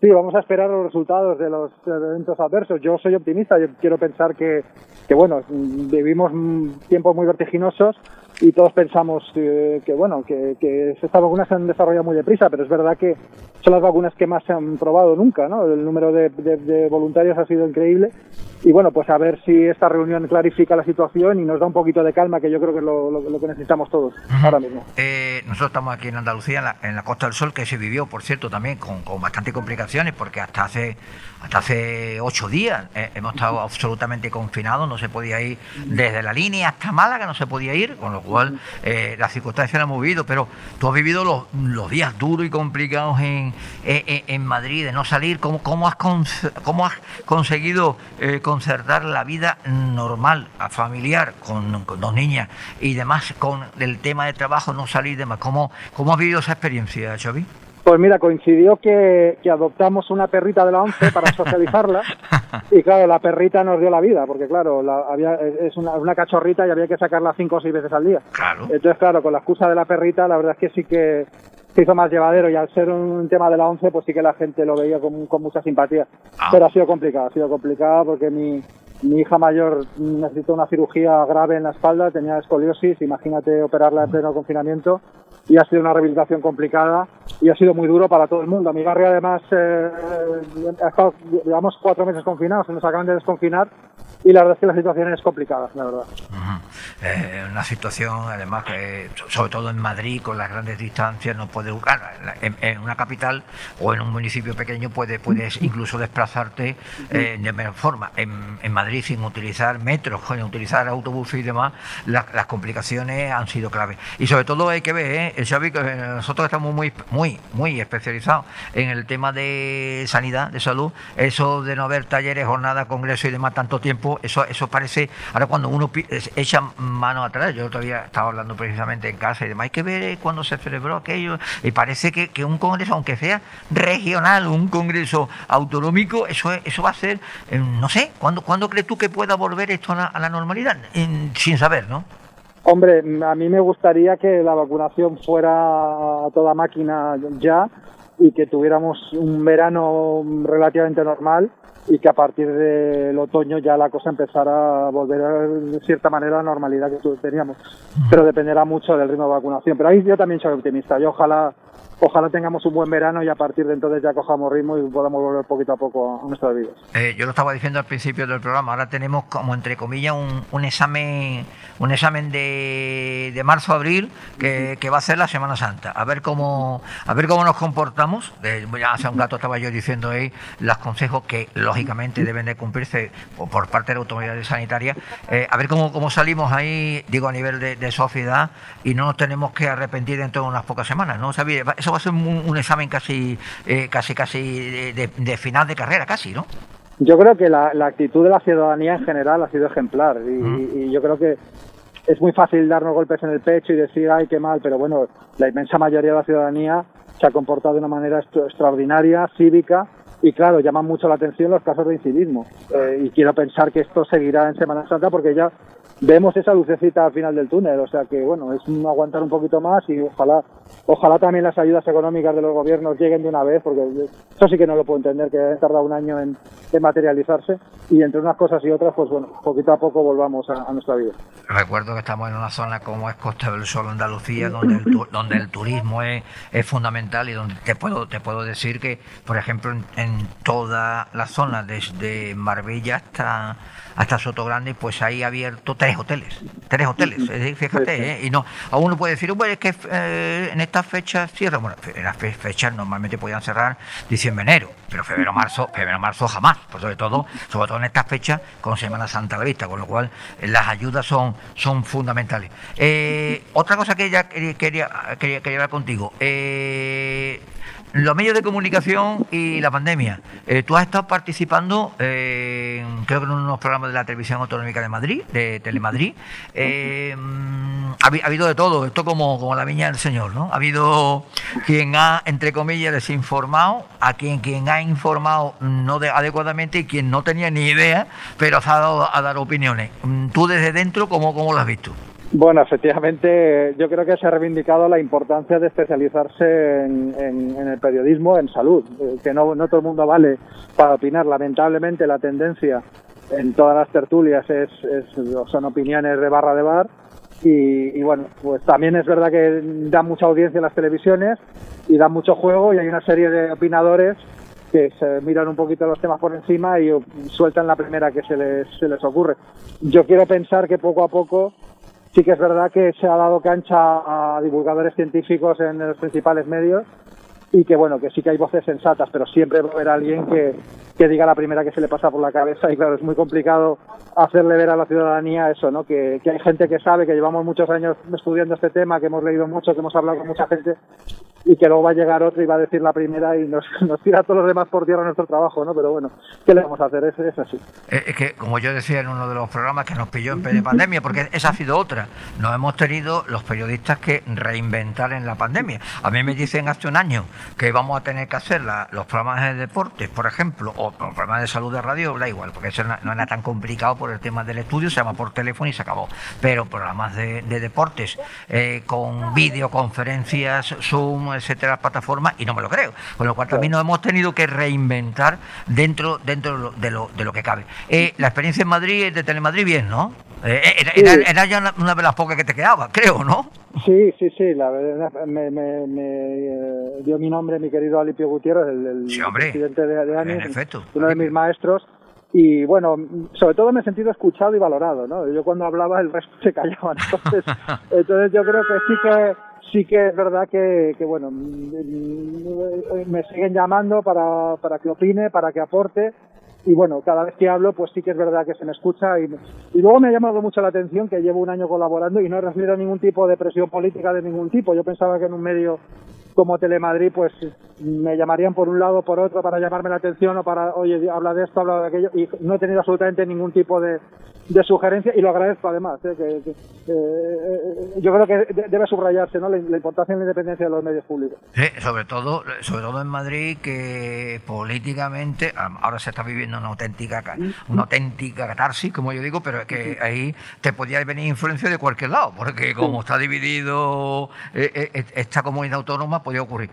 Sí, vamos a esperar los resultados de los eventos adversos. Yo soy optimista, yo quiero pensar que, que bueno, vivimos tiempos muy vertiginosos y todos pensamos que, bueno, que, que, estas vacunas se han desarrollado muy deprisa, pero es verdad que son las vacunas que más se han probado nunca, ¿no? El número de, de, voluntarios ha sido increíble y bueno, pues a ver si esta reunión clarifica la situación y nos da un poquito de calma, que yo creo que es lo, lo, que necesitamos todos ahora mismo. Eh, nosotros estamos aquí en Andalucía, en la, en la, Costa del Sol, que se vivió, por cierto, también con, con bastante complicaciones, porque hasta hace hasta hace ocho días eh, hemos estado absolutamente confinados, no se podía ir desde la línea hasta Málaga, no se podía ir, con lo cual eh, las circunstancias han movido, pero tú has vivido los, los días duros y complicados en, en, Madrid, de no salir, ¿cómo, cómo, has, cómo has conseguido eh, concertar la vida normal, familiar, con, dos niñas y demás, con el tema de trabajo, no salir de más? ¿Cómo, cómo has vivido esa experiencia, Xavi? Pues mira, coincidió que, adoptamos una perrita de la once para socializarla y claro, la perrita nos dio la vida, porque claro, había, es una, cachorrita y había que sacarla cinco o seis veces al día. Claro. Entonces, claro, con la excusa de la perrita, la verdad es que sí que se hizo más llevadero y al ser un tema de la once, pues sí que la gente lo veía con, mucha simpatía. Ah. Pero ha sido complicado, ha sido complicado porque mi, mi hija mayor necesitó una cirugía grave en la espalda, tenía escoliosis, imagínate operarla en pleno confinamiento y ha sido una rehabilitación complicada y ha sido muy duro para todo el mundo. Mi barrio además eh, ha estado, llevamos cuatro meses confinados, se nos acaban de desconfinar y la verdad es que la situación es complicada, la verdad. Eh, una situación, además, que sobre todo en Madrid, con las grandes distancias, no puede buscar. En, una capital o en un municipio pequeño puede, puedes incluso desplazarte eh, de mejor forma. En, en, Madrid, sin utilizar metros, sin utilizar autobuses y demás, las complicaciones han sido claves. Y sobre todo hay que ver, ¿eh? Xavi, que nosotros estamos muy, muy, muy especializados en el tema de sanidad, de salud, eso de no haber talleres, jornadas, congresos y demás tanto tiempo, eso, eso parece, ahora cuando uno echa mano atrás. Yo todavía estaba hablando precisamente en casa y demás. Hay que ver cuando se celebró aquello. Y parece que, que un congreso, aunque sea regional, un congreso autonómico, eso, eso va a ser, eh, no sé, ¿cuándo, ¿cuándo crees tú que pueda volver esto a la, normalidad? sin saber, ¿no? Hombre, a mí me gustaría que la vacunación fuera a toda máquina ya y que tuviéramos un verano relativamente normal y que a partir del otoño ya la cosa empezara a volver de cierta manera a la normalidad que teníamos. Pero dependerá mucho del ritmo de vacunación. Pero ahí yo también soy optimista. Yo ojalá ojalá tengamos un buen verano y a partir de entonces ya cojamos ritmo y podamos volver poquito a poco a nuestras vidas. Eh, yo lo estaba diciendo al principio del programa, ahora tenemos como entre comillas un, un examen un examen de, de marzo abril que, que, va a ser la Semana Santa. A ver cómo a ver cómo nos comportamos. ya hace un rato estaba yo diciendo ahí los consejos que lógicamente deben de cumplirse por, parte de la autoridad sanitaria. Eh, a ver cómo, cómo salimos ahí, digo a nivel de, de sociedad y no nos tenemos que arrepentir dentro de unas pocas semanas, ¿no? Eso va a ser un, examen casi, eh, casi, casi de, final de carrera, casi, ¿no? Yo creo que la, actitud de la ciudadanía en general ha sido ejemplar y, yo creo que es muy fácil darnos golpes en el pecho y decir, ay, qué mal, pero bueno, la inmensa mayoría de la ciudadanía se ha comportado de una manera extraordinaria, cívica, y claro, llaman mucho la atención los casos de incivismo. Eh, y quiero pensar que esto seguirá en Semana Santa porque ya vemos esa lucecita al final del túnel. O sea que, bueno, es aguantar un poquito más y ojalá Ojalá también las ayudas económicas de los gobiernos lleguen de una vez, porque eso sí que no lo puedo entender, que ha tardado un año en, materializarse. Y entre unas cosas y otras, pues bueno, poquito a poco volvamos a, nuestra vida. Recuerdo que estamos en una zona como es Costa del Sol, Andalucía, donde el, donde el turismo es, es, fundamental y donde te puedo, te puedo decir que, por ejemplo, en, en toda la zona, desde Marbella hasta hasta Soto Grande, pues ahí abierto tres hoteles, tres hoteles, fíjate, ¿eh? y no, a uno puede decir, bueno, es que eh, en estas fechas cierran, bueno, en las fechas normalmente podían cerrar diciembre, enero, pero febrero, marzo, febrero, marzo jamás, pues sobre todo, sobre todo en estas fechas con Semana Santa a la vista, con lo cual eh, las ayudas son, son fundamentales. otra cosa que ya quería, quería, quería, hablar contigo, eh, los medios de comunicación y la pandemia. Eh, tú has estado participando, eh, creo que en unos programas de la televisión autonómica de Madrid, de Telemadrid. Eh, ha, habido de todo, esto como, como la viña del Señor, ¿no? Ha habido quien ha, entre comillas, desinformado, a quien, quien ha informado no adecuadamente y quien no tenía ni idea, pero ha dado a dar opiniones. Mm, tú desde dentro, ¿cómo, cómo lo has visto? Bueno, efectivamente, yo creo que se ha reivindicado la importancia de especializarse en, el periodismo en salud, eh, que no, no, todo el mundo vale para opinar. Lamentablemente, la tendencia en todas las tertulias es, son opiniones de barra de bar. Y, bueno, pues también es verdad que da mucha audiencia en las televisiones y da mucho juego y hay una serie de opinadores que se miran un poquito los temas por encima y sueltan la primera que se les, se les ocurre. Yo quiero pensar que poco a poco Sí que es verdad que se ha dado cancha a divulgadores científicos en los principales medios y que bueno, que sí que hay voces sensatas, pero siempre va a haber alguien que, que diga la primera que se le pasa por la cabeza y claro, es muy complicado hacerle ver a la ciudadanía eso, ¿no? Que, que hay gente que sabe, que llevamos muchos años estudiando este tema, que hemos leído mucho, que hemos hablado con mucha gente y que luego va a llegar otro y va a decir la primera y nos, nos tira a todos los demás por tierra nuestro trabajo, ¿no? Pero bueno, ¿qué le vamos a hacer? Es, es así. Eh, es que, como yo decía en uno de los programas que nos pilló en de pandemia, porque esa ha sido otra, nos hemos tenido los periodistas que reinventar en la pandemia. A mí me dicen hace un año que vamos a tener que hacer los programas de deportes, por ejemplo, o los programas de salud de radio, da igual, porque eso no, era tan complicado por el tema del estudio, se llama por teléfono y se acabó. Pero programas de, deportes eh, con videoconferencias, Zoom, etcétera, plataformas, y no me lo creo. Con lo cual también nos hemos tenido que reinventar dentro, dentro de, lo, de lo que cabe. Eh, la experiencia en Madrid, de Telemadrid, bien, ¿no? Eh, era, ya una, de las pocas que te quedaba, creo, ¿no? Sí, sí, sí, la verdad, me, me, me dio mi nombre mi querido Alipio Gutiérrez, el, presidente de, de ANI, uno de mis maestros, y bueno, sobre todo me he sentido escuchado y valorado, ¿no? Yo cuando hablaba el resto se callaban, entonces, entonces yo creo que sí que sí que es verdad que, que bueno, me siguen llamando para, para que opine, para que aporte, y bueno, cada vez que hablo, pues sí que es verdad que se me escucha y, y luego me ha llamado mucho la atención que llevo un año colaborando y no he recibido ningún tipo de presión política de ningún tipo. Yo pensaba que en un medio como Telemadrid, pues me llamarían por un lado o por otro para llamarme la atención o para, oye, habla de esto, habla de aquello, y no he tenido absolutamente ningún tipo de, de sugerencia y lo agradezco además. ¿eh? Que, eh, yo creo que debe subrayarse ¿no? la, importancia de la independencia de los medios públicos. Sí, sobre todo, sobre todo en Madrid, que políticamente ahora se está viviendo una auténtica una auténtica catarsis, como yo digo, pero es que ahí te podía venir influencia de cualquier lado, porque como está dividido eh, esta comunidad autónoma, podía ocurrir.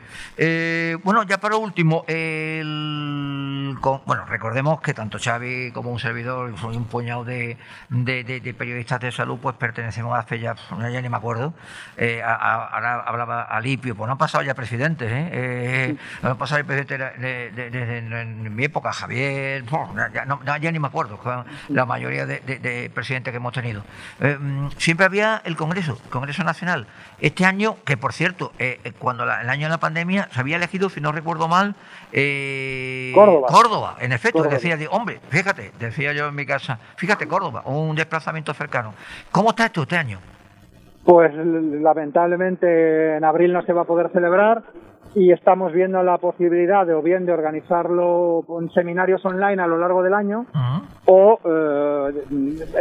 bueno, ya para último, el, bueno, recordemos que tanto Xavi como un servidor, soy un puñado de de, periodistas de salud, pues pertenecemos hace ya, ya ni me acuerdo, eh, ahora hablaba Alipio, pues no han pasado ya presidentes, ¿eh? eh no han pasado el presidente de, en mi época, Javier, ya, ya, ni me acuerdo, la mayoría de, presidentes que hemos tenido. Eh, siempre había el Congreso, el Congreso Nacional. Este año, que por cierto, cuando el año de la pandemia se había elegido, si no recuerdo mal, Córdoba. Córdoba, en efecto, decía, hombre, fíjate, decía yo en mi casa, fíjate Córdoba, un desplazamiento cercano. ¿Cómo está esto este año? Pues lamentablemente en abril no se va a poder celebrar y estamos viendo la posibilidad de o bien de organizarlo con seminarios online a lo largo del año o eh,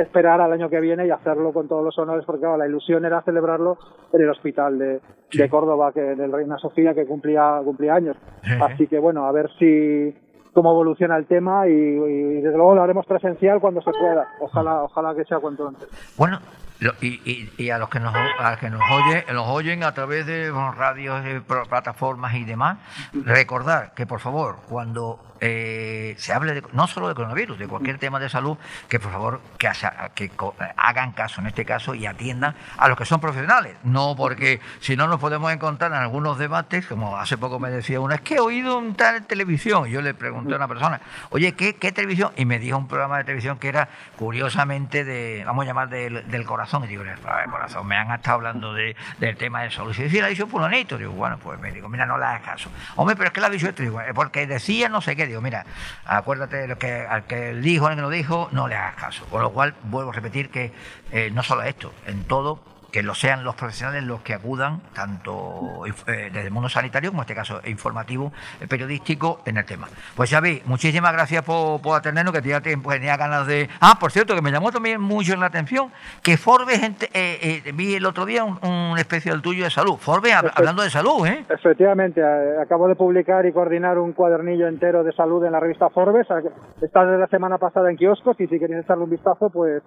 esperar al año que viene y hacerlo con todos los honores porque la ilusión era celebrarlo en el hospital de, Córdoba que del Reina Sofía que cumplía cumplía años así que bueno a ver si cómo evoluciona el tema y, desde luego lo haremos presencial cuando se pueda. Ojalá, ojalá que sea cuanto antes. Bueno, y, a los que nos, a que nos oyen, nos oyen a través de radios, plataformas y demás, recordar que por favor, cuando eh, se hable de, no solo de coronavirus, de cualquier tema de salud, que por favor que, hagan caso en este caso y atiendan a los que son profesionales. No porque si no nos podemos encontrar en algunos debates, como hace poco me decía uno, es que he oído un tal televisión. Yo le pregunté a una persona, oye, ¿qué, ¿qué, televisión? Y me dijo un programa de televisión que era curiosamente de, vamos a llamar del, corazón. Y digo, el corazón, me han estado hablando de, del tema de salud. Y si la ha dicho fulanito, digo, bueno, pues me digo, mira, no le hagas caso. Hombre, pero es que la ha dicho esto, digo, porque decía no sé qué, mira, acuérdate de lo que al que dijo, al que lo dijo, no le hagas caso. Con lo cual, vuelvo a repetir que eh, no solo esto, en todo que lo sean los profesionales los que acudan, tanto eh, desde el mundo sanitario como en este caso informativo, eh, periodístico, en el tema. Pues ya vi, muchísimas gracias por, atendernos, que tenía, tenía ganas de... Ah, por cierto, que me llamó también mucho la atención que Forbes, eh, vi el otro día un, especial tuyo de salud. Forbes, hablando de salud, ¿eh? Efectivamente, acabo de publicar y coordinar un cuadernillo entero de salud en la revista Forbes. Está desde la semana pasada en kioscos y si queréis echarle un vistazo, pues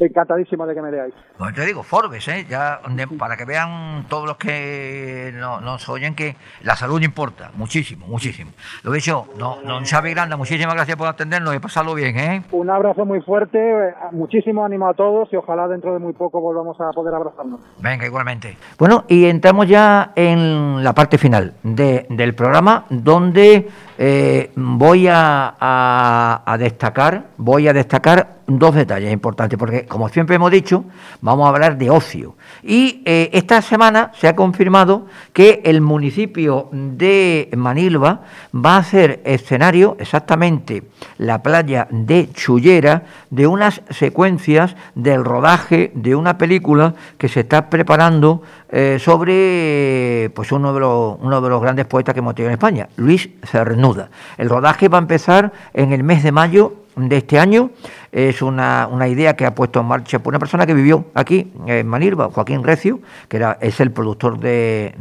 encantadísimo de que me leáis. Pues te digo, Forbes, ¿eh? ya para que vean todos los que nos oyen que la salud importa, muchísimo, muchísimo. Lo he dicho, no, don Xavi Granda, muchísimas gracias por atendernos y pasarlo bien. ¿eh? Un abrazo muy fuerte, eh, muchísimo ánimo a todos y ojalá dentro de muy poco volvamos a poder abrazarnos. Venga, igualmente. Bueno, y entramos ya en la parte final del programa donde eh, voy a, destacar, voy a destacar dos detalles importantes, porque como siempre hemos dicho, vamos a hablar de ocio. Y eh, esta semana se ha confirmado que el municipio de Manilva va a ser escenario, exactamente la playa de Chullera, de unas secuencias del rodaje de una película que se está preparando eh, sobre pues uno de, los, uno de los grandes poetas que hemos tenido en España, Luis Cernuda. El rodaje va a empezar en el mes de mayo de este año. Es una, una, idea que ha puesto en marcha por una persona que vivió aquí en Manilva, Joaquín Recio, que es el productor de,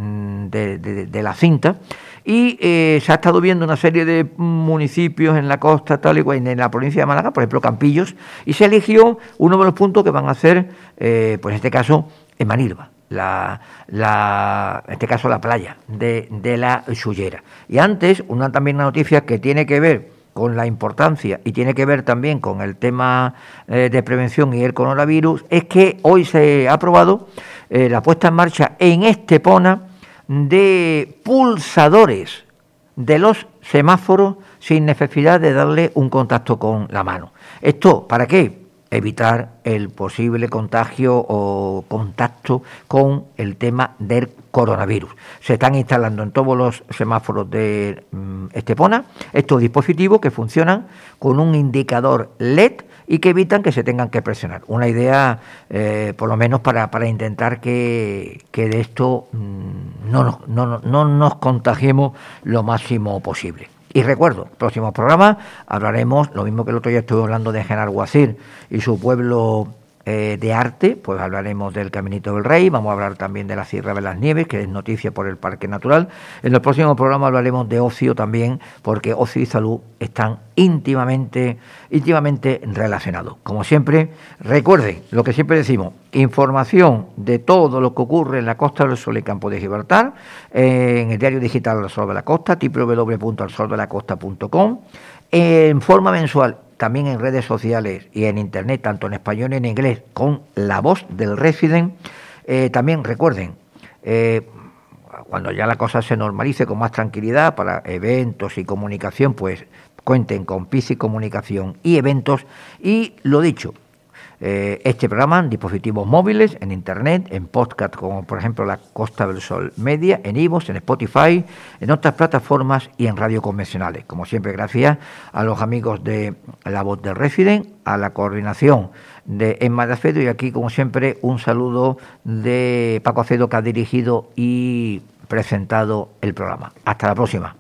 de, la cinta. Y eh, se ha estado viendo una serie de municipios en la costa, tal y cual, en la provincia de Málaga, por ejemplo, Campillos, y se eligió uno de los puntos que van a hacer, eh, pues en este caso, en Manilva la, la, en este caso la playa de, de la Sullera. Y antes, una también una noticia que tiene que ver con la importancia y tiene que ver también con el tema eh, de prevención y el coronavirus, es que hoy se ha aprobado eh, la puesta en marcha en Estepona de pulsadores de los semáforos sin necesidad de darle un contacto con la mano. ¿Esto para qué? Evitar el posible contagio o contacto con el tema del coronavirus. Se están instalando en todos los semáforos de mm, Estepona estos dispositivos que funcionan con un indicador LED y que evitan que se tengan que presionar. Una idea, eh, por lo menos, para, para intentar que, que de esto mm, no, no, no nos contagiemos lo máximo posible. Y recuerdo, próximo programa hablaremos, lo mismo que el otro día estuve hablando de Genarguacil y su pueblo eh, de arte, pues hablaremos del Caminito del Rey, vamos a hablar también de la Sierra de las Nieves, que es noticia por el Parque Natural. En el próximo programa hablaremos de ocio también, porque ocio y salud están íntimamente, íntimamente relacionados. Como siempre, recuerden lo que siempre decimos, información de todo lo que ocurre en la Costa del Sol y Campo de Gibraltar, en el diario digital El Sol de la Costa, www.alsoldelacosta.com, en forma mensual también en redes sociales y en internet, tanto en español y en inglés, con la voz del Resident. Eh, también recuerden, eh, cuando ya la cosa se normalice con más tranquilidad para eventos y comunicación, pues cuenten con PIS y Comunicación y eventos. Y lo dicho, eh, este programa en dispositivos móviles, en internet, en podcast como por ejemplo la Costa del Sol Media, en Ivos, en Spotify, en otras plataformas y en radio convencionales. Como siempre, gracias a los amigos de La Voz del Resident, a la coordinación de Emma de Acedo y aquí, como siempre, un saludo de Paco Acedo que ha dirigido y presentado el programa. Hasta la próxima.